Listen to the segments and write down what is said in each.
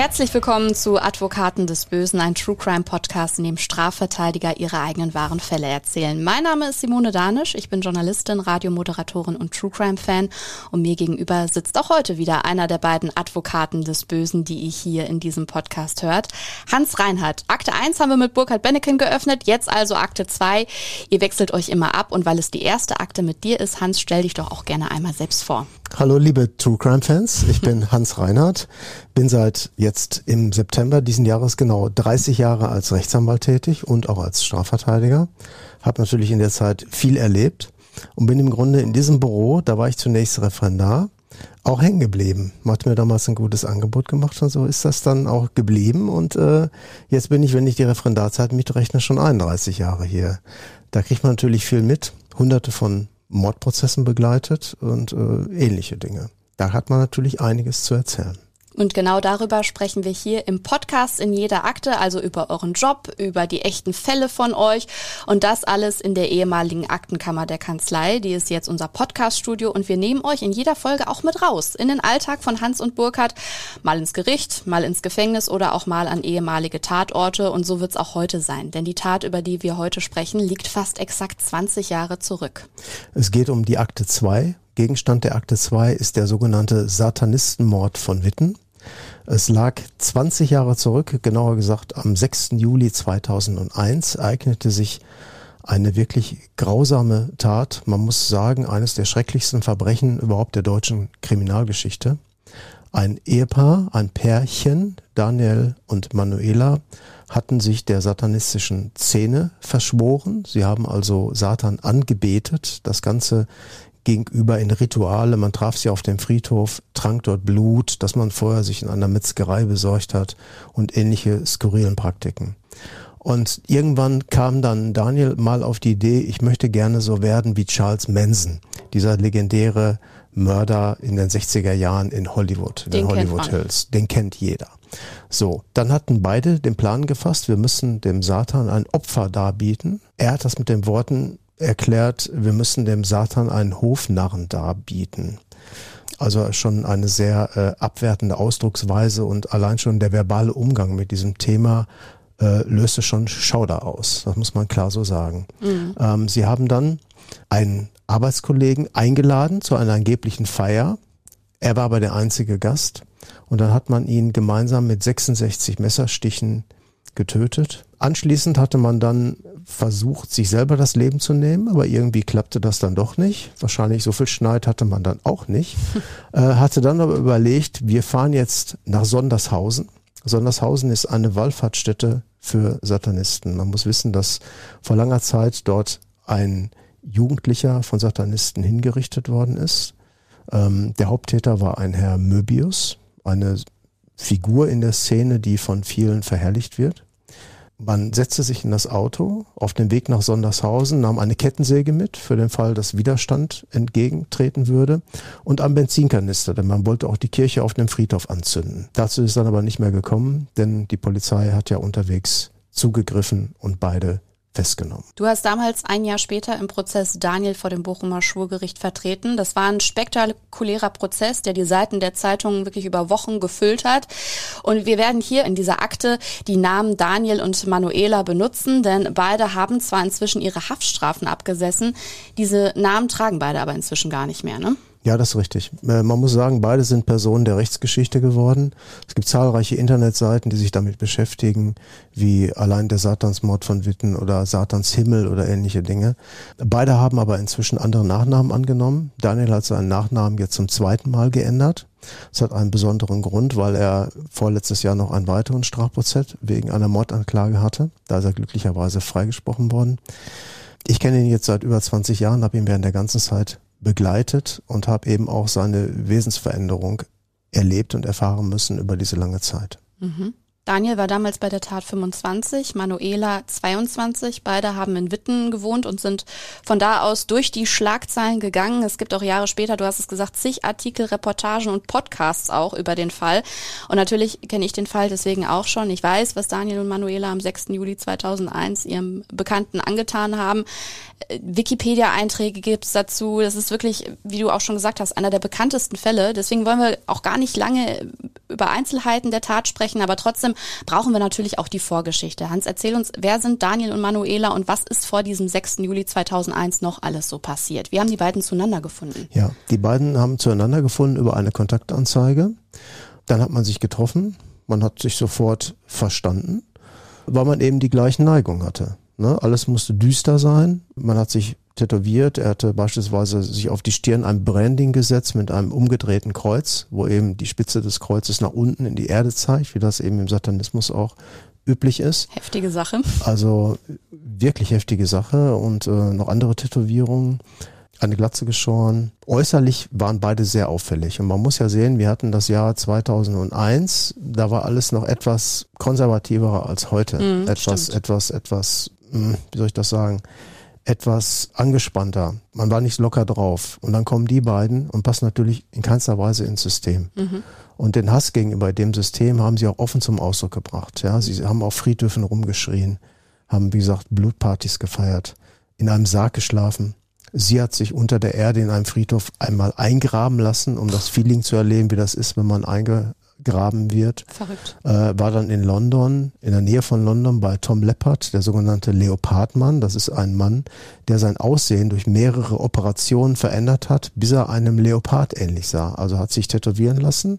Herzlich willkommen zu Advokaten des Bösen, ein True Crime Podcast, in dem Strafverteidiger ihre eigenen wahren Fälle erzählen. Mein Name ist Simone Danisch, ich bin Journalistin, Radiomoderatorin und True Crime Fan und mir gegenüber sitzt auch heute wieder einer der beiden Advokaten des Bösen, die ihr hier in diesem Podcast hört. Hans Reinhardt. Akte 1 haben wir mit Burkhard Benneken geöffnet, jetzt also Akte 2. Ihr wechselt euch immer ab und weil es die erste Akte mit dir ist, Hans, stell dich doch auch gerne einmal selbst vor. Hallo liebe True Crime Fans, ich bin Hans Reinhardt, bin seit jetzt im September diesen Jahres genau 30 Jahre als Rechtsanwalt tätig und auch als Strafverteidiger, habe natürlich in der Zeit viel erlebt und bin im Grunde in diesem Büro, da war ich zunächst Referendar, auch hängen geblieben. Man hat mir damals ein gutes Angebot gemacht und so ist das dann auch geblieben. Und äh, jetzt bin ich, wenn ich die Referendarzeit mitrechne, schon 31 Jahre hier. Da kriegt man natürlich viel mit, hunderte von Mordprozessen begleitet und äh, ähnliche Dinge. Da hat man natürlich einiges zu erzählen. Und genau darüber sprechen wir hier im Podcast in jeder Akte, also über euren Job, über die echten Fälle von euch. Und das alles in der ehemaligen Aktenkammer der Kanzlei. Die ist jetzt unser Podcaststudio. Und wir nehmen euch in jeder Folge auch mit raus in den Alltag von Hans und Burkhardt, mal ins Gericht, mal ins Gefängnis oder auch mal an ehemalige Tatorte. Und so wird es auch heute sein, denn die Tat, über die wir heute sprechen, liegt fast exakt 20 Jahre zurück. Es geht um die Akte 2 Gegenstand der Akte 2 ist der sogenannte Satanistenmord von Witten. Es lag 20 Jahre zurück, genauer gesagt am 6. Juli 2001 ereignete sich eine wirklich grausame Tat. Man muss sagen, eines der schrecklichsten Verbrechen überhaupt der deutschen Kriminalgeschichte. Ein Ehepaar, ein Pärchen, Daniel und Manuela, hatten sich der satanistischen Szene verschworen. Sie haben also Satan angebetet. Das Ganze gegenüber in Rituale. Man traf sie auf dem Friedhof, trank dort Blut, das man vorher sich in einer Metzgerei besorgt hat und ähnliche skurrilen Praktiken. Und irgendwann kam dann Daniel mal auf die Idee, ich möchte gerne so werden wie Charles Manson, dieser legendäre Mörder in den 60er Jahren in Hollywood, in den, den Hollywood Hills. Den kennt jeder. So, dann hatten beide den Plan gefasst, wir müssen dem Satan ein Opfer darbieten. Er hat das mit den Worten erklärt, wir müssen dem Satan einen Hofnarren darbieten. Also schon eine sehr äh, abwertende Ausdrucksweise und allein schon der verbale Umgang mit diesem Thema äh, löste schon Schauder aus. Das muss man klar so sagen. Mhm. Ähm, sie haben dann einen Arbeitskollegen eingeladen zu einer angeblichen Feier. Er war aber der einzige Gast. Und dann hat man ihn gemeinsam mit 66 Messerstichen getötet. Anschließend hatte man dann versucht, sich selber das Leben zu nehmen, aber irgendwie klappte das dann doch nicht. Wahrscheinlich so viel Schneid hatte man dann auch nicht. äh, hatte dann aber überlegt, wir fahren jetzt nach Sondershausen. Sondershausen ist eine Wallfahrtsstätte für Satanisten. Man muss wissen, dass vor langer Zeit dort ein Jugendlicher von Satanisten hingerichtet worden ist. Ähm, der Haupttäter war ein Herr Möbius, eine Figur in der Szene, die von vielen verherrlicht wird. Man setzte sich in das Auto auf dem Weg nach Sondershausen, nahm eine Kettensäge mit für den Fall, dass Widerstand entgegentreten würde und am Benzinkanister, denn man wollte auch die Kirche auf dem Friedhof anzünden. Dazu ist dann aber nicht mehr gekommen, denn die Polizei hat ja unterwegs zugegriffen und beide festgenommen. Du hast damals ein Jahr später im Prozess Daniel vor dem Bochumer Schwurgericht vertreten. Das war ein spektakulärer Prozess, der die Seiten der Zeitungen wirklich über Wochen gefüllt hat. Und wir werden hier in dieser Akte die Namen Daniel und Manuela benutzen, denn beide haben zwar inzwischen ihre Haftstrafen abgesessen, diese Namen tragen beide aber inzwischen gar nicht mehr, ne? Ja, das ist richtig. Äh, man muss sagen, beide sind Personen der Rechtsgeschichte geworden. Es gibt zahlreiche Internetseiten, die sich damit beschäftigen, wie allein der Satansmord von Witten oder Satans Himmel oder ähnliche Dinge. Beide haben aber inzwischen andere Nachnamen angenommen. Daniel hat seinen Nachnamen jetzt zum zweiten Mal geändert. Das hat einen besonderen Grund, weil er vorletztes Jahr noch einen weiteren Strafprozess wegen einer Mordanklage hatte. Da ist er glücklicherweise freigesprochen worden. Ich kenne ihn jetzt seit über 20 Jahren, habe ihn während der ganzen Zeit begleitet und habe eben auch seine Wesensveränderung erlebt und erfahren müssen über diese lange Zeit. Mhm. Daniel war damals bei der Tat 25, Manuela 22. Beide haben in Witten gewohnt und sind von da aus durch die Schlagzeilen gegangen. Es gibt auch Jahre später, du hast es gesagt, zig Artikel, Reportagen und Podcasts auch über den Fall. Und natürlich kenne ich den Fall deswegen auch schon. Ich weiß, was Daniel und Manuela am 6. Juli 2001 ihrem Bekannten angetan haben. Äh, Wikipedia-Einträge gibt's dazu. Das ist wirklich, wie du auch schon gesagt hast, einer der bekanntesten Fälle. Deswegen wollen wir auch gar nicht lange über Einzelheiten der Tat sprechen, aber trotzdem brauchen wir natürlich auch die Vorgeschichte. Hans, erzähl uns, wer sind Daniel und Manuela und was ist vor diesem 6. Juli 2001 noch alles so passiert? Wie haben die beiden zueinander gefunden? Ja, die beiden haben zueinander gefunden über eine Kontaktanzeige. Dann hat man sich getroffen, man hat sich sofort verstanden, weil man eben die gleichen Neigungen hatte. Ne? Alles musste düster sein. Man hat sich tätowiert. Er hatte beispielsweise sich auf die Stirn ein Branding gesetzt mit einem umgedrehten Kreuz, wo eben die Spitze des Kreuzes nach unten in die Erde zeigt, wie das eben im Satanismus auch üblich ist. Heftige Sache. Also wirklich heftige Sache und äh, noch andere Tätowierungen. Eine Glatze geschoren. Äußerlich waren beide sehr auffällig. Und man muss ja sehen, wir hatten das Jahr 2001. Da war alles noch etwas konservativer als heute. Mm, etwas, stimmt. etwas, etwas, hm, wie soll ich das sagen? Etwas angespannter. Man war nicht locker drauf. Und dann kommen die beiden und passen natürlich in keinster Weise ins System. Mhm. Und den Hass gegenüber dem System haben sie auch offen zum Ausdruck gebracht. Ja, sie haben auf Friedhöfen rumgeschrien, haben, wie gesagt, Blutpartys gefeiert, in einem Sarg geschlafen. Sie hat sich unter der Erde in einem Friedhof einmal eingraben lassen, um das Feeling zu erleben, wie das ist, wenn man einge gegraben wird. Verrückt. Äh, war dann in London, in der Nähe von London bei Tom Leppard, der sogenannte Leopardmann. Das ist ein Mann, der sein Aussehen durch mehrere Operationen verändert hat, bis er einem Leopard ähnlich sah. Also hat sich tätowieren lassen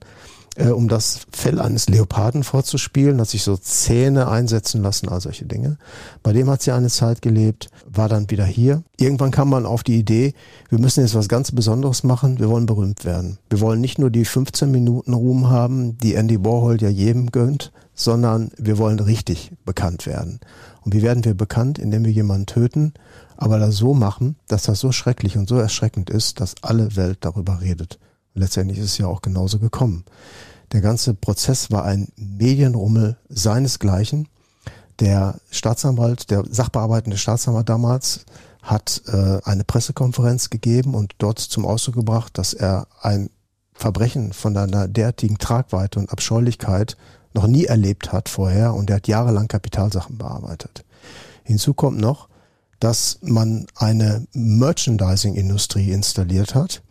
äh, um das Fell eines Leoparden vorzuspielen, hat sich so Zähne einsetzen lassen, all solche Dinge. Bei dem hat sie eine Zeit gelebt, war dann wieder hier. Irgendwann kam man auf die Idee, wir müssen jetzt was ganz Besonderes machen, wir wollen berühmt werden. Wir wollen nicht nur die 15 Minuten Ruhm haben, die Andy Warhol ja jedem gönnt, sondern wir wollen richtig bekannt werden. Und wie werden wir bekannt? Indem wir jemanden töten, aber das so machen, dass das so schrecklich und so erschreckend ist, dass alle Welt darüber redet. Letztendlich ist es ja auch genauso gekommen. Der ganze Prozess war ein Medienrummel seinesgleichen. Der Staatsanwalt, der sachbearbeitende Staatsanwalt damals, hat äh, eine Pressekonferenz gegeben und dort zum Ausdruck gebracht, dass er ein Verbrechen von einer derartigen Tragweite und Abscheulichkeit noch nie erlebt hat vorher und er hat jahrelang Kapitalsachen bearbeitet. Hinzu kommt noch, dass man eine Merchandising-Industrie installiert hat,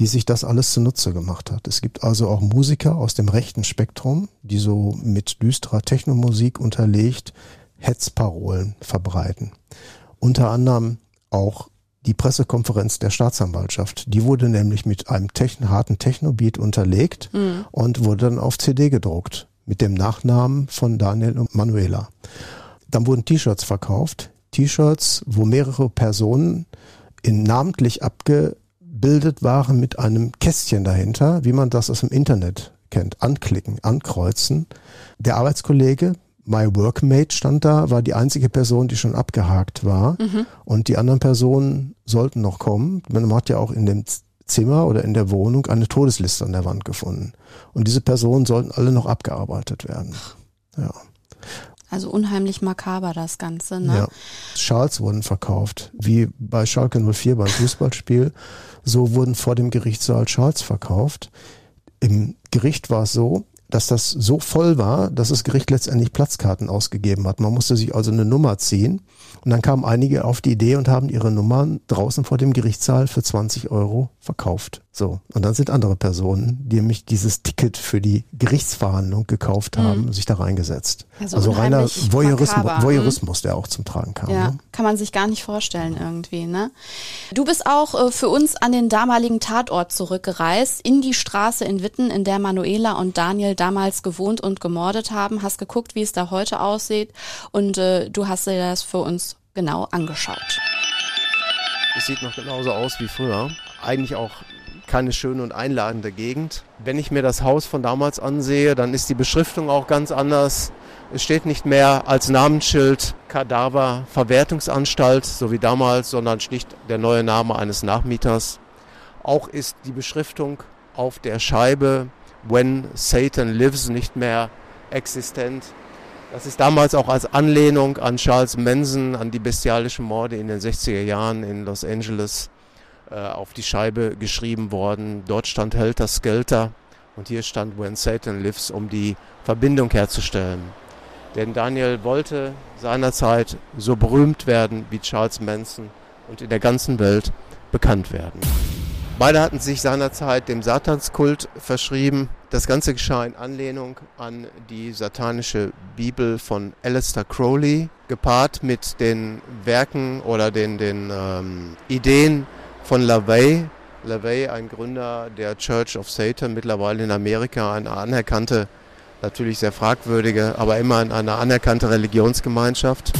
die sich das alles zunutze gemacht hat. Es gibt also auch Musiker aus dem rechten Spektrum, die so mit düsterer Technomusik unterlegt Hetzparolen verbreiten. Unter anderem auch die Pressekonferenz der Staatsanwaltschaft. Die wurde nämlich mit einem techn harten Technobeat unterlegt mhm. und wurde dann auf CD gedruckt mit dem Nachnamen von Daniel und Manuela. Dann wurden T-Shirts verkauft. T-Shirts, wo mehrere Personen in namentlich abge abgebildet waren mit einem Kästchen dahinter, wie man das aus dem Internet kennt. Anklicken, ankreuzen. Der Arbeitskollege, My Workmate stand da, war die einzige Person, die schon abgehakt war. Mhm. Und die anderen Personen sollten noch kommen. Man hat ja auch in dem Zimmer oder in der Wohnung eine Todesliste an der Wand gefunden. Und diese Personen sollten alle noch abgearbeitet werden. Ja. Also unheimlich makaber das Ganze, ne? Ja. Schals wurden verkauft, wie bei Schalke 04 beim Fußballspiel. So wurden vor dem Gerichtssaal Schals verkauft. Im Gericht war es so, dass das so voll war, dass das Gericht letztendlich Platzkarten ausgegeben hat. Man musste sich also eine Nummer ziehen. Und dann kamen einige auf die Idee und haben ihre Nummern draußen vor dem Gerichtssaal für 20 Euro verkauft. So. Und dann sind andere Personen, die nämlich dieses Ticket für die Gerichtsverhandlung gekauft haben, mhm. sich da reingesetzt. Also, also reiner Voyeurismus, Voyeurismus, der auch zum Tragen kam. Ja, ne? kann man sich gar nicht vorstellen irgendwie, ne? Du bist auch äh, für uns an den damaligen Tatort zurückgereist, in die Straße in Witten, in der Manuela und Daniel damals gewohnt und gemordet haben, hast geguckt, wie es da heute aussieht und äh, du hast dir das für uns genau angeschaut. Es sieht noch genauso aus wie früher. Eigentlich auch keine schöne und einladende Gegend. Wenn ich mir das Haus von damals ansehe, dann ist die Beschriftung auch ganz anders. Es steht nicht mehr als Namensschild Kadaver Verwertungsanstalt, so wie damals, sondern schlicht der neue Name eines Nachmieters. Auch ist die Beschriftung auf der Scheibe When Satan Lives nicht mehr existent. Das ist damals auch als Anlehnung an Charles Manson, an die bestialischen Morde in den 60er Jahren in Los Angeles auf die Scheibe geschrieben worden. Dort stand Helter Skelter und hier stand When Satan Lives, um die Verbindung herzustellen. Denn Daniel wollte seinerzeit so berühmt werden wie Charles Manson und in der ganzen Welt bekannt werden. Beide hatten sich seinerzeit dem Satanskult verschrieben. Das Ganze geschah in Anlehnung an die satanische Bibel von Alistair Crowley, gepaart mit den Werken oder den, den ähm, Ideen von LaVey. LaVey, ein Gründer der Church of Satan, mittlerweile in Amerika eine anerkannte natürlich sehr fragwürdige, aber immerhin eine anerkannte Religionsgemeinschaft,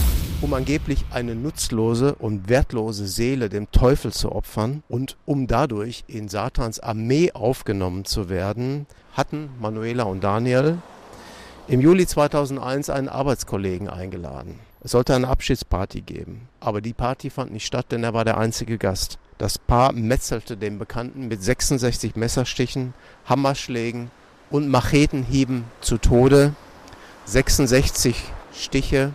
um angeblich eine nutzlose und wertlose Seele dem Teufel zu opfern und um dadurch in Satans Armee aufgenommen zu werden, hatten Manuela und Daniel im Juli 2001 einen Arbeitskollegen eingeladen. Es sollte eine Abschiedsparty geben, aber die Party fand nicht statt, denn er war der einzige Gast. Das Paar metzelte den Bekannten mit 66 Messerstichen, Hammerschlägen und Machetenhieben zu Tode. 66 Stiche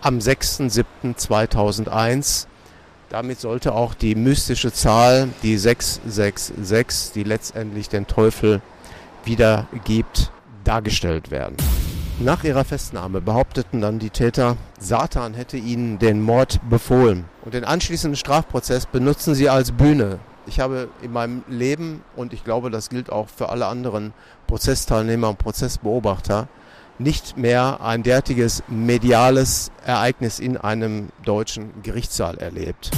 am 6.7.2001. Damit sollte auch die mystische Zahl, die 666, die letztendlich den Teufel wiedergibt, dargestellt werden. Nach ihrer Festnahme behaupteten dann die Täter, Satan hätte ihnen den Mord befohlen. Und den anschließenden Strafprozess benutzen sie als Bühne. Ich habe in meinem Leben, und ich glaube, das gilt auch für alle anderen Prozessteilnehmer und Prozessbeobachter, nicht mehr ein derartiges mediales Ereignis in einem deutschen Gerichtssaal erlebt.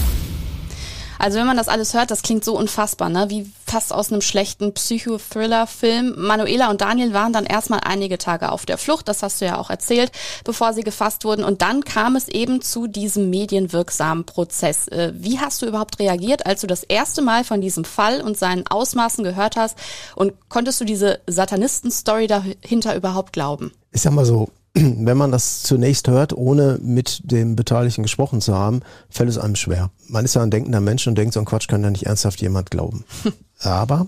Also wenn man das alles hört, das klingt so unfassbar, ne? wie fast aus einem schlechten Psychothriller-Film. Manuela und Daniel waren dann erstmal einige Tage auf der Flucht, das hast du ja auch erzählt, bevor sie gefasst wurden. Und dann kam es eben zu diesem medienwirksamen Prozess. Äh, wie hast du überhaupt reagiert, als du das erste Mal von diesem Fall und seinen Ausmaßen gehört hast? Und konntest du diese Satanisten-Story dahinter überhaupt glauben? Ich sag mal so, wenn man das zunächst hört, ohne mit dem Beteiligten gesprochen zu haben, fällt es einem schwer. Man ist ja ein denkender Mensch und denkt, so ein Quatsch kann ja nicht ernsthaft jemand glauben. Aber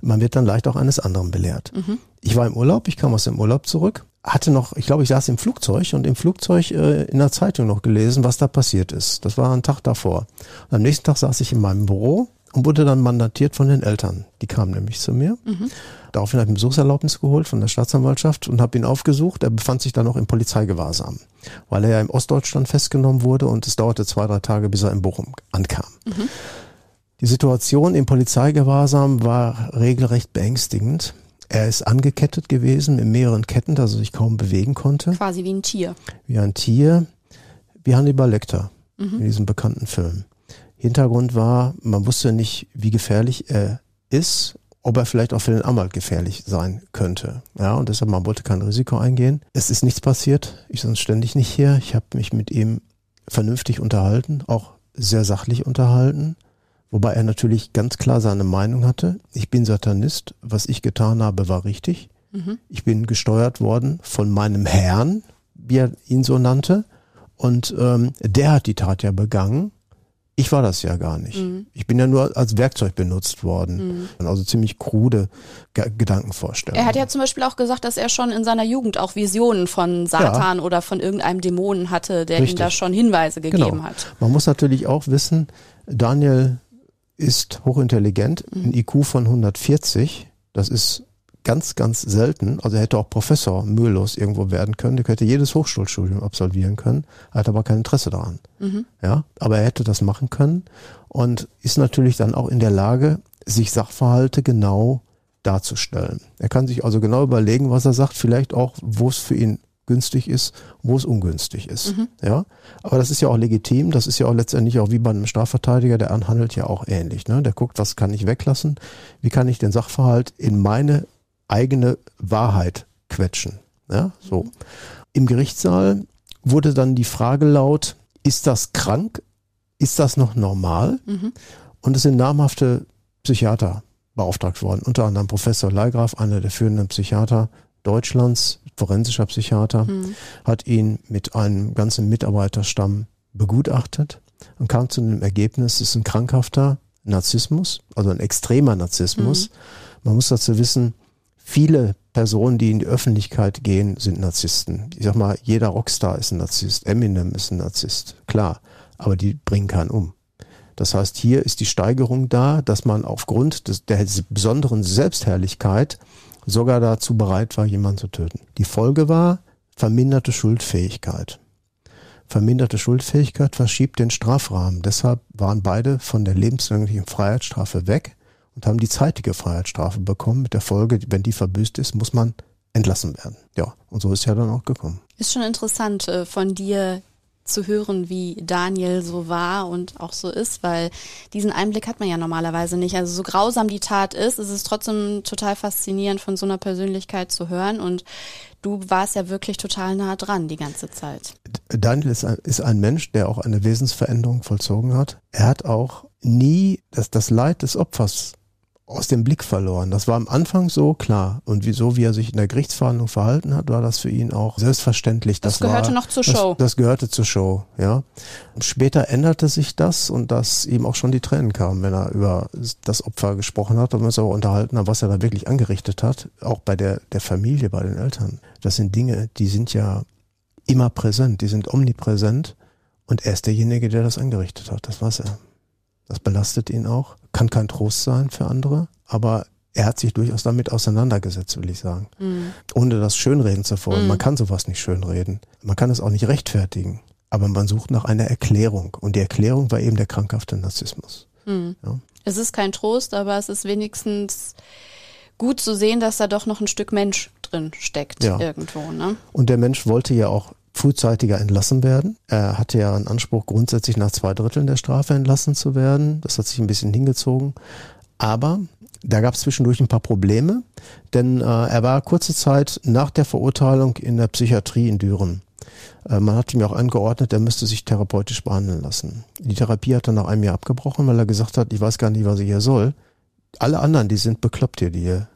man wird dann leicht auch eines anderen belehrt. Mhm. Ich war im Urlaub, ich kam aus dem Urlaub zurück, hatte noch, ich glaube, ich saß im Flugzeug und im Flugzeug äh, in der Zeitung noch gelesen, was da passiert ist. Das war ein Tag davor. Und am nächsten Tag saß ich in meinem Büro und wurde dann mandatiert von den Eltern. Die kamen nämlich zu mir. Mhm. Daraufhin habe ich Besuchserlaubnis geholt von der Staatsanwaltschaft und habe ihn aufgesucht. Er befand sich dann noch im Polizeigewahrsam, weil er ja im Ostdeutschland festgenommen wurde und es dauerte zwei, drei Tage, bis er in Bochum ankam. Mhm. Die Situation im Polizeigewahrsam war regelrecht beängstigend. Er ist angekettet gewesen mit mehreren Ketten, dass er sich kaum bewegen konnte. Quasi wie ein Tier. Wie ein Tier, wie Hannibal Lecter mhm. in diesem bekannten Film. Hintergrund war, man wusste nicht, wie gefährlich er ist, ob er vielleicht auch für den Anwalt gefährlich sein könnte. Ja, und deshalb, man wollte kein Risiko eingehen. Es ist nichts passiert. Ich bin ständig nicht hier. Ich habe mich mit ihm vernünftig unterhalten, auch sehr sachlich unterhalten. Wobei er natürlich ganz klar seine Meinung hatte. Ich bin Satanist. Was ich getan habe, war richtig. Mhm. Ich bin gesteuert worden von meinem Herrn, wie er ihn so nannte. Und ähm, der hat die Tat ja begangen. Ich war das ja gar nicht. Mhm. Ich bin ja nur als Werkzeug benutzt worden. Mhm. Also ziemlich krude G Gedankenvorstellungen. Er hat ja zum Beispiel auch gesagt, dass er schon in seiner Jugend auch Visionen von Satan ja. oder von irgendeinem Dämonen hatte, der Richtig. ihm da schon Hinweise gegeben genau. hat. Man muss natürlich auch wissen, Daniel ist hochintelligent, mhm. ein IQ von 140. Das ist ganz, ganz selten. Also er hätte auch Professor mühelos irgendwo werden können. Er hätte jedes Hochschulstudium absolvieren können. Er hat aber kein Interesse daran. Mhm. Ja, aber er hätte das machen können und ist natürlich dann auch in der Lage, sich Sachverhalte genau darzustellen. Er kann sich also genau überlegen, was er sagt, vielleicht auch, wo es für ihn günstig ist, wo es ungünstig ist. Mhm. Ja, aber das ist ja auch legitim. Das ist ja auch letztendlich auch wie bei einem Strafverteidiger, der handelt ja auch ähnlich. Ne? Der guckt, was kann ich weglassen? Wie kann ich den Sachverhalt in meine eigene Wahrheit quetschen. Ja, so. Im Gerichtssaal wurde dann die Frage laut, ist das krank? Ist das noch normal? Mhm. Und es sind namhafte Psychiater beauftragt worden, unter anderem Professor Leigraf, einer der führenden Psychiater Deutschlands, forensischer Psychiater, mhm. hat ihn mit einem ganzen Mitarbeiterstamm begutachtet und kam zu dem Ergebnis, es ist ein krankhafter Narzissmus, also ein extremer Narzissmus. Mhm. Man muss dazu wissen, viele Personen, die in die Öffentlichkeit gehen, sind Narzissten. Ich sag mal, jeder Rockstar ist ein Narzisst, Eminem ist ein Narzisst, klar, aber die bringen keinen um. Das heißt, hier ist die Steigerung da, dass man aufgrund des, der besonderen Selbstherrlichkeit sogar dazu bereit war, jemanden zu töten. Die Folge war verminderte Schuldfähigkeit. Verminderte Schuldfähigkeit verschiebt den Strafrahmen. Deshalb waren beide von der lebenslänglichen Freiheitsstrafe weg und haben die zeitige Freiheitsstrafe bekommen mit der Folge, wenn die verbüßt ist, muss man entlassen werden. Ja, und so ist ja dann auch gekommen. Ist schon interessant äh, von dir zu hören, wie Daniel so war und auch so ist, weil diesen Einblick hat man ja normalerweise nicht. Also so grausam die Tat ist, ist es trotzdem total faszinierend von so einer Persönlichkeit zu hören und du warst ja wirklich total nah dran die ganze Zeit. Daniel ist ein, ist ein Mensch, der auch eine Wesensveränderung vollzogen hat. Er hat auch nie das, das Leid des Opfers aus dem Blick verloren. Das war am Anfang so klar. Und wieso, wie er sich in der Gerichtsverhandlung verhalten hat, war das für ihn auch selbstverständlich. Das, das gehörte war, noch zur Show. Das, gehörte zur Show, ja. Später änderte sich das und dass ihm auch schon die Tränen kamen, wenn er über das Opfer gesprochen hat und wir uns aber unterhalten haben, was er da wirklich angerichtet hat. Auch bei der, der Familie, bei den Eltern. Das sind Dinge, die sind ja immer präsent, die sind omnipräsent. Und er ist derjenige, der das angerichtet hat. Das war's er. Das belastet ihn auch. Kann kein Trost sein für andere, aber er hat sich durchaus damit auseinandergesetzt, will ich sagen. Mhm. Ohne das schönreden zu wollen. Mhm. Man kann sowas nicht schönreden. Man kann es auch nicht rechtfertigen. Aber man sucht nach einer Erklärung. Und die Erklärung war eben der krankhafte Narzissmus. Mhm. Ja. Es ist kein Trost, aber es ist wenigstens gut zu sehen, dass da doch noch ein Stück Mensch drin steckt ja. irgendwo. Ne? Und der Mensch wollte ja auch frühzeitiger entlassen werden. Er hatte ja einen Anspruch, grundsätzlich nach zwei Dritteln der Strafe entlassen zu werden. Das hat sich ein bisschen hingezogen. Aber da gab es zwischendurch ein paar Probleme, denn äh, er war kurze Zeit nach der Verurteilung in der Psychiatrie in Düren. Äh, man hat ihm auch angeordnet, er müsste sich therapeutisch behandeln lassen. Die Therapie hat er nach einem Jahr abgebrochen, weil er gesagt hat, ich weiß gar nicht, was ich hier soll. Alle anderen, die sind bekloppt hier, die hier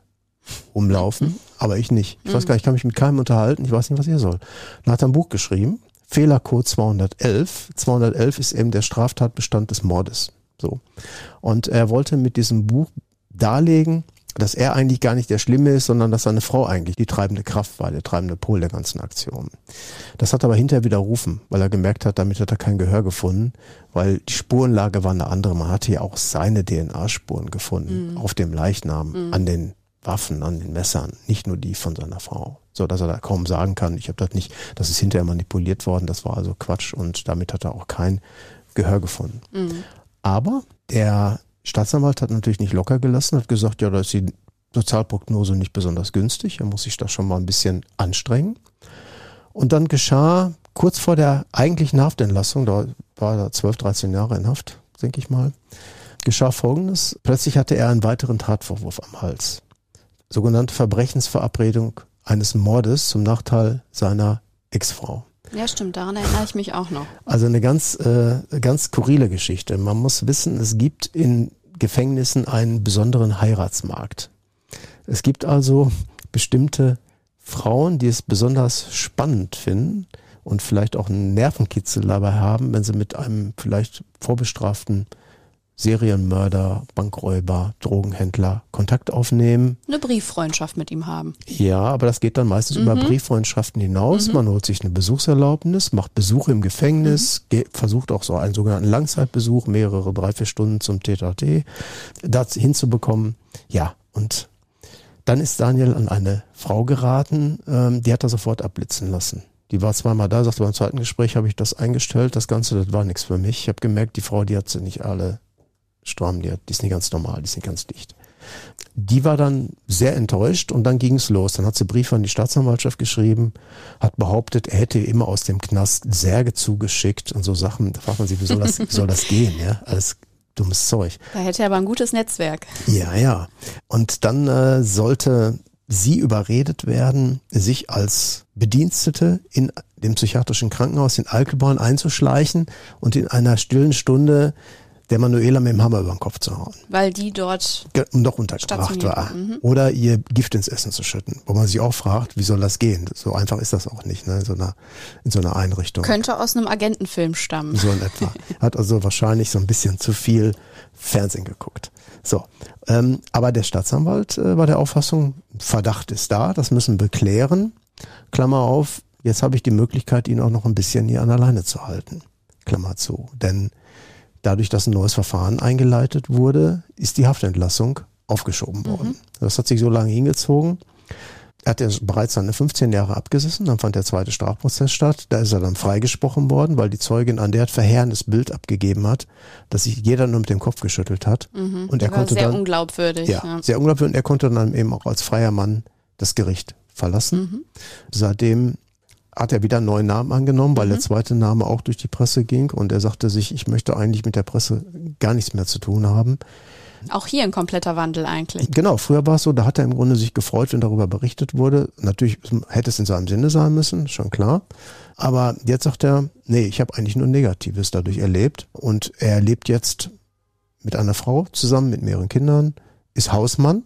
rumlaufen, aber ich nicht. Ich weiß gar nicht, ich kann mich mit keinem unterhalten, ich weiß nicht, was ihr soll. Dann hat er ein Buch geschrieben, Fehlercode 211. 211 ist eben der Straftatbestand des Mordes. So. Und er wollte mit diesem Buch darlegen, dass er eigentlich gar nicht der Schlimme ist, sondern dass seine Frau eigentlich die treibende Kraft war, der treibende Pol der ganzen Aktion. Das hat er aber hinterher widerrufen, weil er gemerkt hat, damit hat er kein Gehör gefunden, weil die Spurenlage war eine andere. Man hatte ja auch seine DNA-Spuren gefunden mhm. auf dem Leichnam, mhm. an den Waffen an den Messern, nicht nur die von seiner Frau. So dass er da kaum sagen kann, ich habe das nicht, das ist hinterher manipuliert worden, das war also Quatsch und damit hat er auch kein Gehör gefunden. Mhm. Aber der Staatsanwalt hat natürlich nicht locker gelassen, hat gesagt, ja, da ist die Sozialprognose nicht besonders günstig, er muss sich da schon mal ein bisschen anstrengen. Und dann geschah kurz vor der eigentlichen Haftentlassung, da war er 12, 13 Jahre in Haft, denke ich mal, geschah Folgendes. Plötzlich hatte er einen weiteren Tatvorwurf am Hals sogenannte Verbrechensverabredung eines Mordes zum Nachteil seiner Ex-Frau. Ja, stimmt, daran erinnere ich mich auch noch. Also eine ganz, äh, ganz skurrile Geschichte. Man muss wissen, es gibt in Gefängnissen einen besonderen Heiratsmarkt. Es gibt also bestimmte Frauen, die es besonders spannend finden und vielleicht auch einen Nervenkitzel dabei haben, wenn sie mit einem vielleicht vorbestraften Serienmörder, Bankräuber, Drogenhändler Kontakt aufnehmen. Eine Brieffreundschaft mit ihm haben. Ja, aber das geht dann meistens mhm. über Brieffreundschaften hinaus. Mhm. Man holt sich eine Besuchserlaubnis, macht Besuche im Gefängnis, mhm. versucht auch so einen sogenannten Langzeitbesuch, mehrere, drei, vier Stunden zum TTT, das hinzubekommen. Ja, und dann ist Daniel an eine Frau geraten, ähm, die hat er sofort abblitzen lassen. Die war zweimal da, sagte beim zweiten Gespräch habe ich das eingestellt, das Ganze, das war nichts für mich. Ich habe gemerkt, die Frau, die hat sie nicht alle Strom, die, die ist nicht ganz normal, die ist nicht ganz dicht. Die war dann sehr enttäuscht und dann ging es los. Dann hat sie Briefe an die Staatsanwaltschaft geschrieben, hat behauptet, er hätte immer aus dem Knast Särge zugeschickt und so Sachen. Da fragt man sich, wie soll das, wie soll das gehen? Ja, alles dummes Zeug. Da hätte er aber ein gutes Netzwerk. Ja, ja. Und dann äh, sollte sie überredet werden, sich als Bedienstete in dem psychiatrischen Krankenhaus in Alkeborn einzuschleichen und in einer stillen Stunde der Manuela mit dem Hammer über den Kopf zu hauen. Weil die dort noch untergebracht war, mhm. Oder ihr Gift ins Essen zu schütten. Wo man sich auch fragt, wie soll das gehen? So einfach ist das auch nicht, ne? in, so einer, in so einer Einrichtung. könnte aus einem Agentenfilm stammen. So in etwa. Hat also wahrscheinlich so ein bisschen zu viel Fernsehen geguckt. So. Ähm, aber der Staatsanwalt äh, war der Auffassung, Verdacht ist da, das müssen wir klären. Klammer auf, jetzt habe ich die Möglichkeit, ihn auch noch ein bisschen hier an der Leine zu halten. Klammer zu. Denn dadurch, dass ein neues Verfahren eingeleitet wurde, ist die Haftentlassung aufgeschoben worden. Das hat sich so lange hingezogen. Er hat ja bereits seine 15 Jahre abgesessen, dann fand der zweite Strafprozess statt. Da ist er dann freigesprochen worden, weil die Zeugin an der hat verheerendes Bild abgegeben hat, dass sich jeder nur mit dem Kopf geschüttelt hat. Und er War konnte sehr dann, unglaubwürdig. ja, Ja. sehr unglaubwürdig. Und er konnte dann eben auch als freier Mann das Gericht verlassen. Seitdem hat er wieder einen neuen Namen angenommen, weil der zweite Name auch durch die Presse ging und er sagte sich, ich möchte eigentlich mit der Presse gar nichts mehr zu tun haben. Auch hier ein kompletter Wandel eigentlich. Genau, früher war es so, da hat er im Grunde sich gefreut, wenn darüber berichtet wurde. Natürlich hätte es in seinem Sinne sein müssen, schon klar. Aber jetzt sagt er, nee, ich habe eigentlich nur Negatives dadurch erlebt. Und er lebt jetzt mit einer Frau zusammen, mit mehreren Kindern, ist Hausmann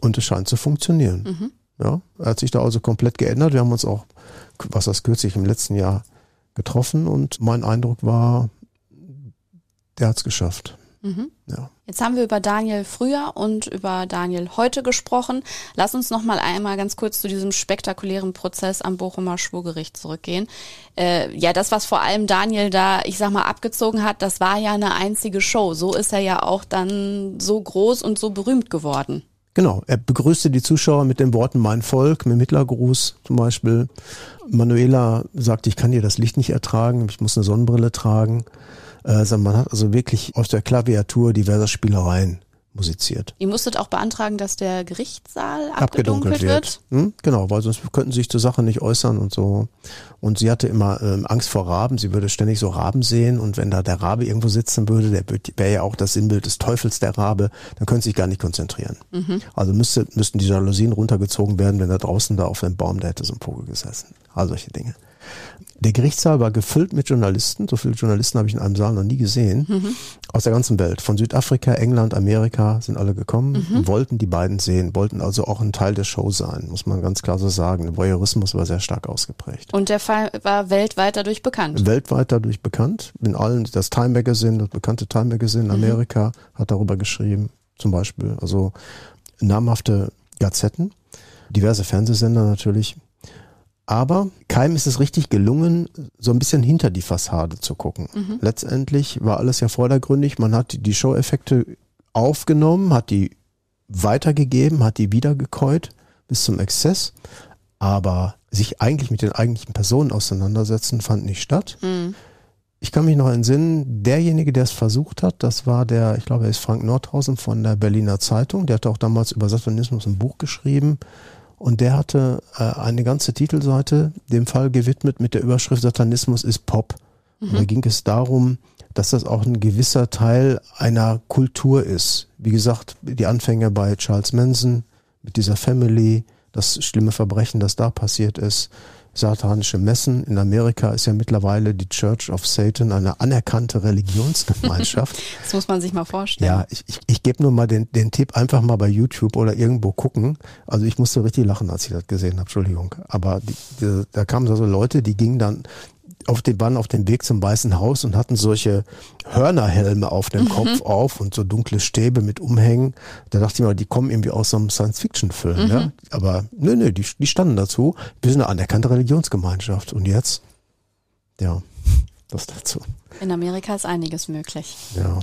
und es scheint zu funktionieren. Ja, er hat sich da also komplett geändert. Wir haben uns auch, was das kürzlich im letzten Jahr getroffen und mein Eindruck war, der hat's geschafft. Ja. Jetzt haben wir über Daniel früher und über Daniel heute gesprochen. Lass uns noch mal einmal ganz kurz zu diesem spektakulären Prozess am Bochumer Schwurgericht zurückgehen. Äh, ja, das, was vor allem Daniel da, ich sag mal, abgezogen hat, das war ja eine einzige Show. So ist er ja auch dann so groß und so berühmt geworden. Genau, er begrüßte die Zuschauer mit den Worten Mein Volk, mit Mittlergruß zum Beispiel. Manuela sagte, ich kann dir das Licht nicht ertragen, ich muss eine Sonnenbrille tragen. Also man hat also wirklich auf der Klaviatur diverser Spielereien musiziert. Ihr musstet auch beantragen, dass der Gerichtssaal abgedunkelt, wird. Hm? Genau, weil sonst könnten sie sich zur Sache nicht äußern und so. Und sie hatte immer ähm, Angst vor Raben. Sie würde ständig so Raben sehen und wenn da der Rabe irgendwo sitzen würde, der wäre ja auch das Sinnbild des Teufels der Rabe, dann könnte sie sich gar nicht konzentrieren. Also müsste, müssten die Jalousien runtergezogen werden, wenn da draußen da auf dem Baum, da hätte so ein Vogel gesessen. All solche Dinge. Der Gerichtssaal war gefüllt mit Journalisten. So viele Journalisten habe ich in einem Saal noch nie gesehen. Aus der ganzen Welt. Von Südafrika, England, Amerika sind alle gekommen, wollten die beiden sehen, wollten also auch ein Teil der Show sein, muss man ganz klar so sagen. Der Voyeurismus war sehr stark ausgeprägt. Und der Fall war weltweit dadurch bekannt. Weltweit dadurch bekannt. In allen, das Time Magazine, das bekannte Time Magazine in Amerika hat darüber geschrieben, zum Beispiel. Also namhafte Gazetten, diverse Fernsehsender natürlich. Aber keinem ist es richtig gelungen, so ein bisschen hinter die Fassade zu gucken. Letztendlich war alles ja vordergründig. Man hat die Show-Effekte aufgenommen, hat die weitergegeben, hat die wiedergekäut bis zum Exzess. Aber sich eigentlich mit den eigentlichen Personen auseinandersetzen, fand nicht statt. Ich kann mich noch entsinnen, derjenige, der es versucht hat, das war der, ich glaube, er ist Frank Nordhausen von der Berliner Zeitung. Der hatte auch damals über Satanismus ein Buch geschrieben. Und der hatte äh, eine ganze Titelseite dem Fall gewidmet mit der Überschrift Satanismus ist Pop. Und da ging es darum, dass das auch ein gewisser Teil einer Kultur ist. Wie gesagt, die Anfänge bei Charles Manson mit dieser Family, das schlimme Verbrechen, das da passiert ist, satanische Messen. In Amerika ist ja mittlerweile die Church of Satan eine anerkannte Religionsgemeinschaft. Das muss man sich mal vorstellen. Ja, ich, ich, ich gebe nur mal den, den Tipp, einfach mal bei YouTube oder irgendwo gucken. Also ich musste richtig lachen, als ich das gesehen habe, Entschuldigung. Aber die, die, da kamen so Leute, die gingen dann auf den, waren auf dem Weg zum Weißen Haus und hatten solche Hörnerhelme auf dem Kopf auf und so dunkle Stäbe mit Umhängen. Da dachte ich mal, die kommen irgendwie aus so einem Science-Fiction-Film. Ja? Aber nö, nö, die, die standen dazu. Wir sind eine anerkannte Religionsgemeinschaft. Und jetzt, ja, das dazu. In Amerika ist einiges möglich. Ja.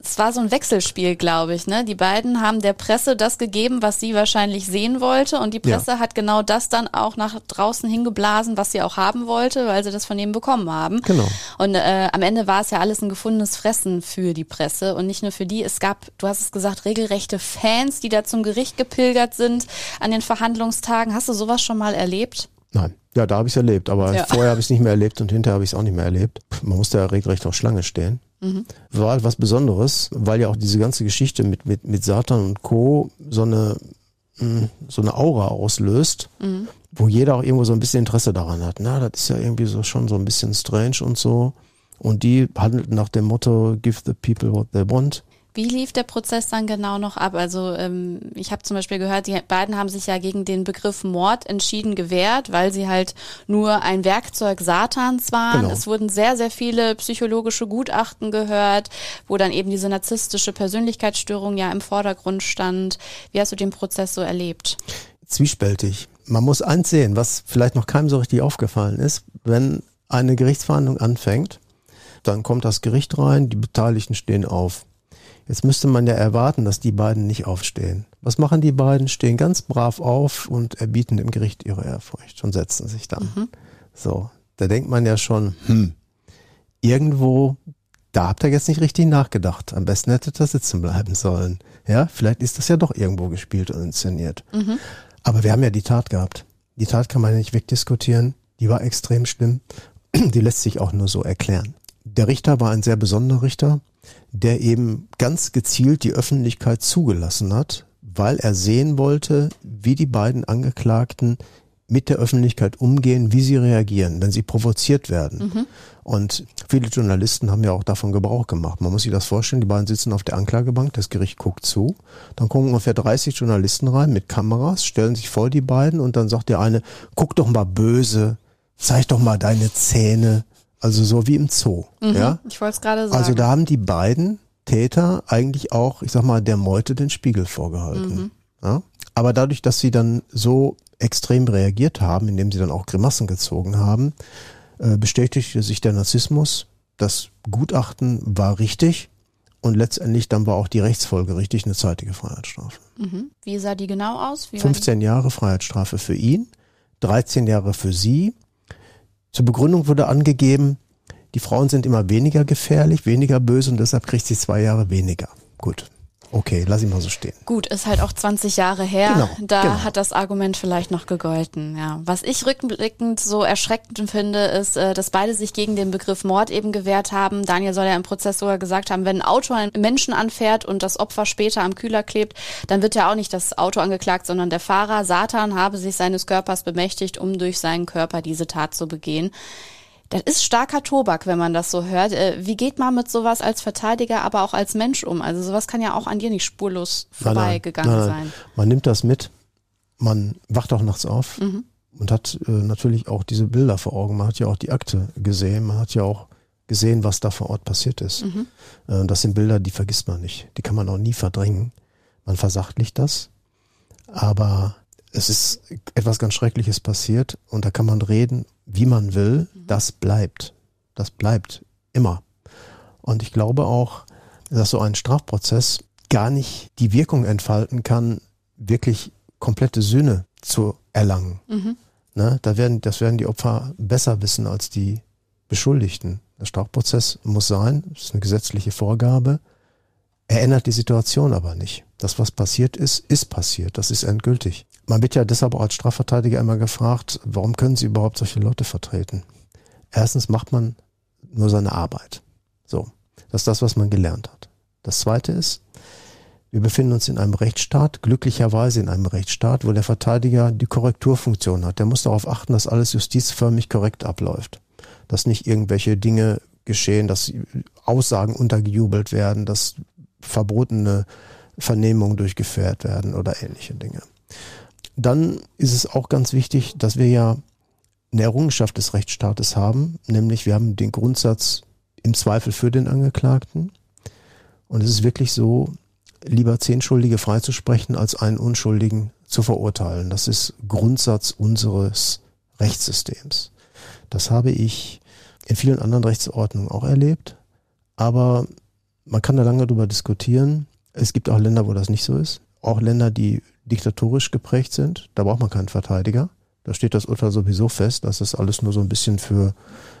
Es war so ein Wechselspiel, glaube ich. Ne? Die beiden haben der Presse das gegeben, was sie wahrscheinlich sehen wollte. Und die Presse hat genau das dann auch nach draußen hingeblasen, was sie auch haben wollte, weil sie das von ihm bekommen haben. Genau. Und äh, am Ende war es ja alles ein gefundenes Fressen für die Presse und nicht nur für die. Es gab, du hast es gesagt, regelrechte Fans, die da zum Gericht gepilgert sind an den Verhandlungstagen. Hast du sowas schon mal erlebt? Nein. Ja, da habe ich es erlebt, aber Ja. vorher habe ich es nicht mehr erlebt und hinterher habe ich es auch nicht mehr erlebt. Man musste ja regelrecht auf Schlange stehen. War halt was Besonderes, weil ja auch diese ganze Geschichte mit, mit, mit Satan und Co. so eine, mh, so eine Aura auslöst, wo jeder auch irgendwo so ein bisschen Interesse daran hat. Na, das ist ja irgendwie so schon so ein bisschen strange und so. Und die handelten nach dem Motto, give the people what they want. Wie lief der Prozess dann genau noch ab? Also ähm, ich habe zum Beispiel gehört, die beiden haben sich ja gegen den Begriff Mord entschieden gewehrt, weil sie halt nur ein Werkzeug Satans waren. Genau. Es wurden sehr, sehr viele psychologische Gutachten gehört, wo dann eben diese narzisstische Persönlichkeitsstörung ja im Vordergrund stand. Wie hast du den Prozess so erlebt? Zwiespältig. Man muss eins sehen, was vielleicht noch keinem so richtig aufgefallen ist. Wenn eine Gerichtsverhandlung anfängt, dann kommt das Gericht rein, die Beteiligten stehen auf. Jetzt müsste man ja erwarten, dass die beiden nicht aufstehen. Was machen die beiden? Stehen ganz brav auf und erbieten dem Gericht ihre Ehrfurcht und setzen sich dann. Mhm. So, da denkt man ja schon, hm, irgendwo, da habt ihr jetzt nicht richtig nachgedacht. Am besten hättet ihr sitzen bleiben sollen. Ja, vielleicht ist das ja doch irgendwo gespielt und inszeniert. Mhm. Aber wir haben ja die Tat gehabt. Die Tat kann man ja nicht wegdiskutieren. Die war extrem schlimm. Die lässt sich auch nur so erklären. Der Richter war ein sehr besonderer Richter, der eben ganz gezielt die Öffentlichkeit zugelassen hat, weil er sehen wollte, wie die beiden Angeklagten mit der Öffentlichkeit umgehen, wie sie reagieren, wenn sie provoziert werden. Und viele Journalisten haben ja auch davon Gebrauch gemacht. Man muss sich das vorstellen, die beiden sitzen auf der Anklagebank, das Gericht guckt zu, dann kommen ungefähr 30 Journalisten rein mit Kameras, stellen sich vor die beiden und dann sagt der eine, guck doch mal böse, zeig doch mal deine Zähne, also so wie im Zoo. Ja? Ich wollte es gerade sagen. Also da haben die beiden Täter eigentlich auch, ich sag mal, der Meute den Spiegel vorgehalten. Ja? Aber dadurch, dass sie dann so extrem reagiert haben, indem sie dann auch Grimassen gezogen haben, äh, bestätigte sich der Narzissmus. Das Gutachten war richtig und letztendlich dann war auch die Rechtsfolge richtig, eine zeitige Freiheitsstrafe. mhm. Wie sah die genau aus? Wie war 15 Jahre Freiheitsstrafe für ihn, 13 Jahre für sie. Zur Begründung wurde angegeben, die Frauen sind immer weniger gefährlich, weniger böse und deshalb kriegt sie zwei Jahre weniger. Gut. Okay, lass ihn mal so stehen. Gut, ist halt auch 20 Jahre her. Genau, da genau. hat das Argument vielleicht noch gegolten. Ja. Was ich rückblickend so erschreckend finde, ist, äh, dass beide sich gegen den Begriff Mord eben gewehrt haben. Daniel soll ja im Prozess sogar gesagt haben, wenn ein Auto einen Menschen anfährt und das Opfer später am Kühler klebt, dann wird ja auch nicht das Auto angeklagt, sondern der Fahrer. Satan habe sich seines Körpers bemächtigt, um durch seinen Körper diese Tat zu begehen. Das ist starker Tobak, wenn man das so hört. Äh, Wie geht man mit sowas als Verteidiger, aber auch als Mensch um? Also sowas kann ja auch an dir nicht spurlos nein, vorbeigegangen nein, nein. sein. Man nimmt das mit, man wacht auch nachts auf Mhm. und hat äh, natürlich auch diese Bilder vor Augen. Man hat ja auch die Akte gesehen, man hat ja auch gesehen, was da vor Ort passiert ist. Mhm. Äh, das sind Bilder, die vergisst man nicht. Die kann man auch nie verdrängen. Man versachtlicht das, aber es ist etwas ganz Schreckliches passiert und da kann man reden, wie man will. Das bleibt. Das bleibt immer. Und ich glaube auch, dass so ein Strafprozess gar nicht die Wirkung entfalten kann, wirklich komplette Sühne zu erlangen. Mhm. Ne? Da werden, das werden die Opfer besser wissen als die Beschuldigten. Der Strafprozess muss sein, das ist eine gesetzliche Vorgabe. Er ändert die Situation aber nicht. Das, was passiert ist, ist passiert. Das ist endgültig. Man wird ja deshalb auch als Strafverteidiger immer gefragt, warum können Sie überhaupt solche Leute vertreten? Erstens macht man nur seine Arbeit. So. Das ist das, was man gelernt hat. Das zweite ist, wir befinden uns in einem Rechtsstaat, glücklicherweise in einem Rechtsstaat, wo der Verteidiger die Korrekturfunktion hat. Der muss darauf achten, dass alles justizförmig korrekt abläuft. Dass nicht irgendwelche Dinge geschehen, dass Aussagen untergejubelt werden, dass verbotene Vernehmungen durchgeführt werden oder ähnliche Dinge. Dann ist es auch ganz wichtig, dass wir ja eine Errungenschaft des Rechtsstaates haben, nämlich wir haben den Grundsatz im Zweifel für den Angeklagten. Und es ist wirklich so, lieber zehn Schuldige freizusprechen, als einen Unschuldigen zu verurteilen. Das ist Grundsatz unseres Rechtssystems. Das habe ich in vielen anderen Rechtsordnungen auch erlebt, aber man kann da lange drüber diskutieren. Es gibt auch Länder, wo das nicht so ist. Auch Länder, die diktatorisch geprägt sind. Da braucht man keinen Verteidiger. Da steht das Urteil sowieso fest. Das ist alles nur so ein bisschen für,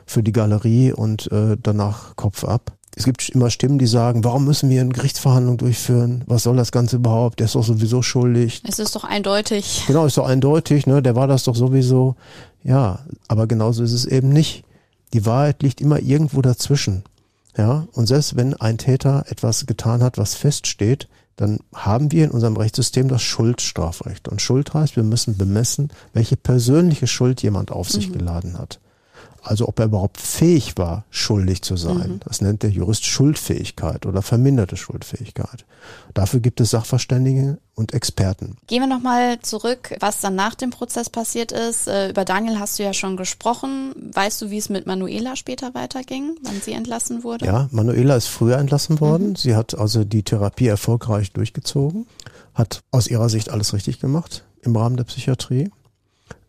für die Galerie und äh, danach Kopf ab. Es gibt immer Stimmen, die sagen, warum müssen wir eine Gerichtsverhandlung durchführen? Was soll das Ganze überhaupt? Der ist doch sowieso schuldig. Es ist doch eindeutig. Genau, ist doch eindeutig, ne? Der war das doch sowieso. Ja, aber genauso ist es eben nicht. Die Wahrheit liegt immer irgendwo dazwischen. Ja, und selbst wenn ein Täter etwas getan hat, was feststeht, dann haben wir in unserem Rechtssystem das Schuldstrafrecht. Und Schuld heißt, wir müssen bemessen, welche persönliche Schuld jemand auf sich geladen hat. Also ob er überhaupt fähig war, schuldig zu sein. Mhm. Das nennt der Jurist Schuldfähigkeit oder verminderte Schuldfähigkeit. Dafür gibt es Sachverständige und Experten. Gehen wir nochmal zurück, was dann nach dem Prozess passiert ist. Äh, über Daniel hast du ja schon gesprochen. Weißt du, wie es mit Manuela später weiterging, wann sie entlassen wurde? Ja, Manuela ist früher entlassen worden. Mhm. Sie hat also die Therapie erfolgreich durchgezogen, hat aus ihrer Sicht alles richtig gemacht im Rahmen der Psychiatrie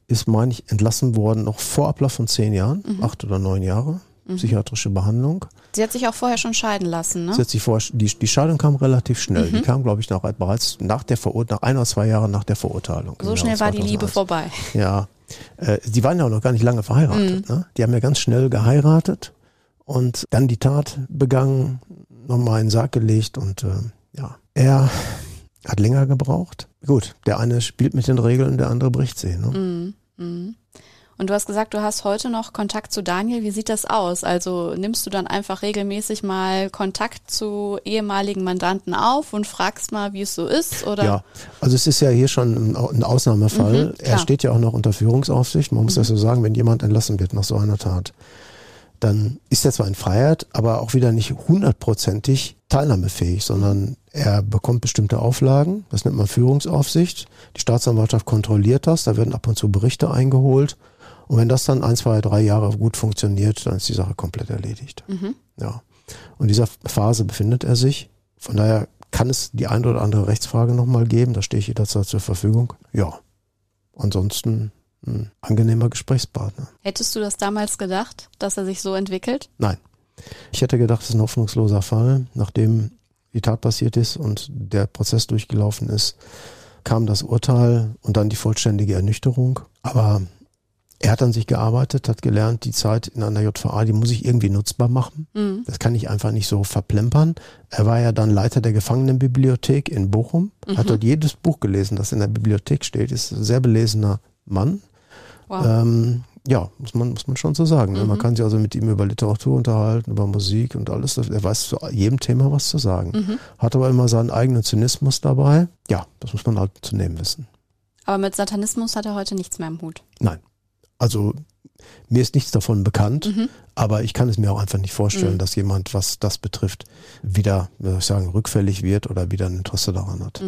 ist, meine ich, entlassen worden, noch vor Ablauf von zehn Jahren, mhm. acht oder neun Jahre, mhm. psychiatrische Behandlung. Sie hat sich auch vorher schon scheiden lassen, ne? Sie hat sich vorher, die, die Scheidung kam relativ schnell. Mhm. Die kam, glaube ich, nach, bereits nach der Verurteilung, nach ein oder zwei Jahren nach der Verurteilung. So schnell war die Liebe vorbei. Ja. Äh, die waren ja auch noch gar nicht lange verheiratet. Mhm. Ne? Die haben ja ganz schnell geheiratet und dann die Tat begangen, nochmal in den Sarg gelegt und äh, ja. Er hat länger gebraucht. Gut, der eine spielt mit den Regeln, der andere bricht sie. Ne? Mhm. Mhm. Und du hast gesagt, du hast heute noch Kontakt zu Daniel. Wie sieht das aus? Also nimmst du dann einfach regelmäßig mal Kontakt zu ehemaligen Mandanten auf und fragst mal, wie es so ist? Oder? Ja, also es ist ja hier schon ein Ausnahmefall. Mhm, er steht ja auch noch unter Führungsaufsicht. Man muss mhm. das so sagen, wenn jemand entlassen wird nach so einer Tat, dann ist er zwar in Freiheit, aber auch wieder nicht hundertprozentig teilnahmefähig, sondern er bekommt bestimmte Auflagen. Das nennt man Führungsaufsicht. Die Staatsanwaltschaft kontrolliert das. Da werden ab und zu Berichte eingeholt. Und wenn das dann ein, zwei, drei Jahre gut funktioniert, dann ist die Sache komplett erledigt. Mhm. Ja. Und in dieser Phase befindet er sich. Von daher kann es die eine oder andere Rechtsfrage nochmal geben. Da stehe ich jederzeit zur Verfügung. Ja. Ansonsten ein angenehmer Gesprächspartner. Hättest du das damals gedacht, dass er sich so entwickelt? Nein. Ich hätte gedacht, es ist ein hoffnungsloser Fall. Nachdem die Tat passiert ist und der Prozess durchgelaufen ist, kam das Urteil und dann die vollständige Ernüchterung. Aber er hat an sich gearbeitet, hat gelernt, die Zeit in einer JVA, die muss ich irgendwie nutzbar machen. Mhm. Das kann ich einfach nicht so verplempern. Er war ja dann Leiter der Gefangenenbibliothek in Bochum, mhm. hat dort jedes Buch gelesen, das in der Bibliothek steht, ist ein sehr belesener Mann. Wow. Ähm, ja, muss man, muss man schon so sagen. Ne? Mhm. Man kann sich also mit ihm über Literatur unterhalten, über Musik und alles. Er weiß zu jedem Thema was zu sagen. Mhm. Hat aber immer seinen eigenen Zynismus dabei. Ja, das muss man halt zu nehmen wissen. Aber mit Satanismus hat er heute nichts mehr im Hut. Nein. Also mir ist nichts davon bekannt, mhm. aber ich kann es mir auch einfach nicht vorstellen, mhm. dass jemand, was das betrifft, wieder, wie soll ich sagen, rückfällig wird oder wieder ein Interesse daran hat.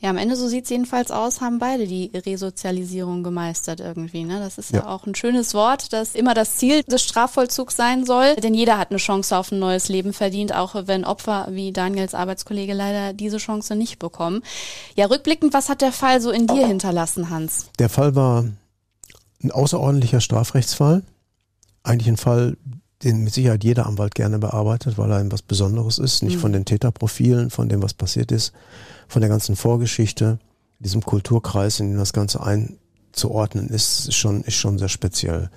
Ja, am Ende, so sieht's jedenfalls aus, haben beide die Resozialisierung gemeistert irgendwie. Ne? Das ist ja. ja. auch ein schönes Wort, das immer das Ziel des Strafvollzugs sein soll. Denn jeder hat eine Chance auf ein neues Leben verdient, auch wenn Opfer wie Daniels Arbeitskollege leider diese Chance nicht bekommen. Ja, rückblickend, was hat der Fall so in dir hinterlassen, Hans? Der Fall war ein außerordentlicher Strafrechtsfall. Eigentlich ein Fall, den mit Sicherheit jeder Anwalt gerne bearbeitet, weil er ihm was Besonderes ist. Nicht mhm. von den Täterprofilen, von dem, was passiert ist, von der ganzen Vorgeschichte, diesem Kulturkreis, in dem das Ganze einzuordnen ist, ist schon, ist schon sehr speziell.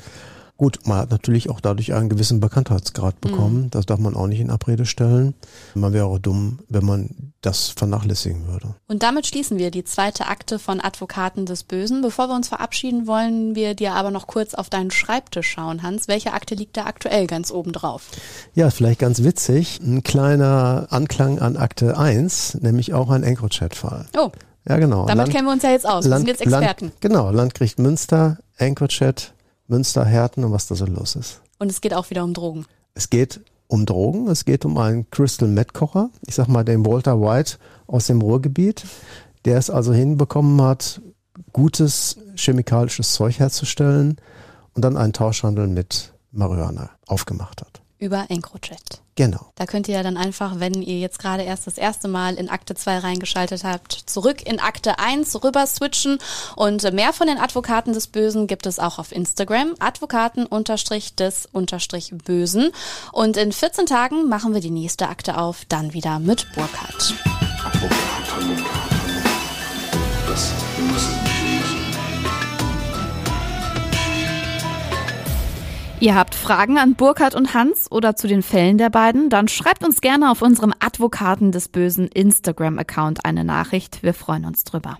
Gut, man hat natürlich auch dadurch einen gewissen Bekanntheitsgrad mhm. bekommen. Mhm. Das darf man auch nicht in Abrede stellen. Man wäre auch dumm, wenn man das vernachlässigen würde. Und damit schließen wir die zweite Akte von Advokaten des Bösen. Bevor wir uns verabschieden, wollen wir dir aber noch kurz auf deinen Schreibtisch schauen, Hans. Welche Akte liegt da aktuell ganz oben drauf? Ja, vielleicht ganz witzig. Ein kleiner Anklang an Akte 1, nämlich auch ein EncroChat-Fall. Oh. Ja, genau. Damit Land, kennen wir uns ja jetzt aus. Wir sind jetzt Experten. Land, genau, Landgericht Münster, EncroChat, Münster, Herten und was da so los ist. Und es geht auch wieder um Drogen. Es geht um Drogen, es geht um einen Crystal Met Kocher, ich sag mal den Walter White aus dem Ruhrgebiet, der es also hinbekommen hat, gutes chemikalisches Zeug herzustellen und dann einen Tauschhandel mit Marihuana aufgemacht hat über EncroChat. Genau. Da könnt ihr ja dann einfach, wenn ihr jetzt gerade erst das erste Mal in Akte 2 reingeschaltet habt, zurück in Akte 1 rüber switchen. Und mehr von den Advokaten des Bösen gibt es auch auf Instagram. Advokaten unterstrich des unterstrich Bösen. Und in 14 Tagen machen wir die nächste Akte auf, dann wieder mit Burkhardt. Advokaten. Das Böse. Ihr habt Fragen an Burkhard und Hans oder zu den Fällen der beiden? Dann schreibt uns gerne auf unserem Advokaten des Bösen Instagram-Account eine Nachricht. Wir freuen uns drüber.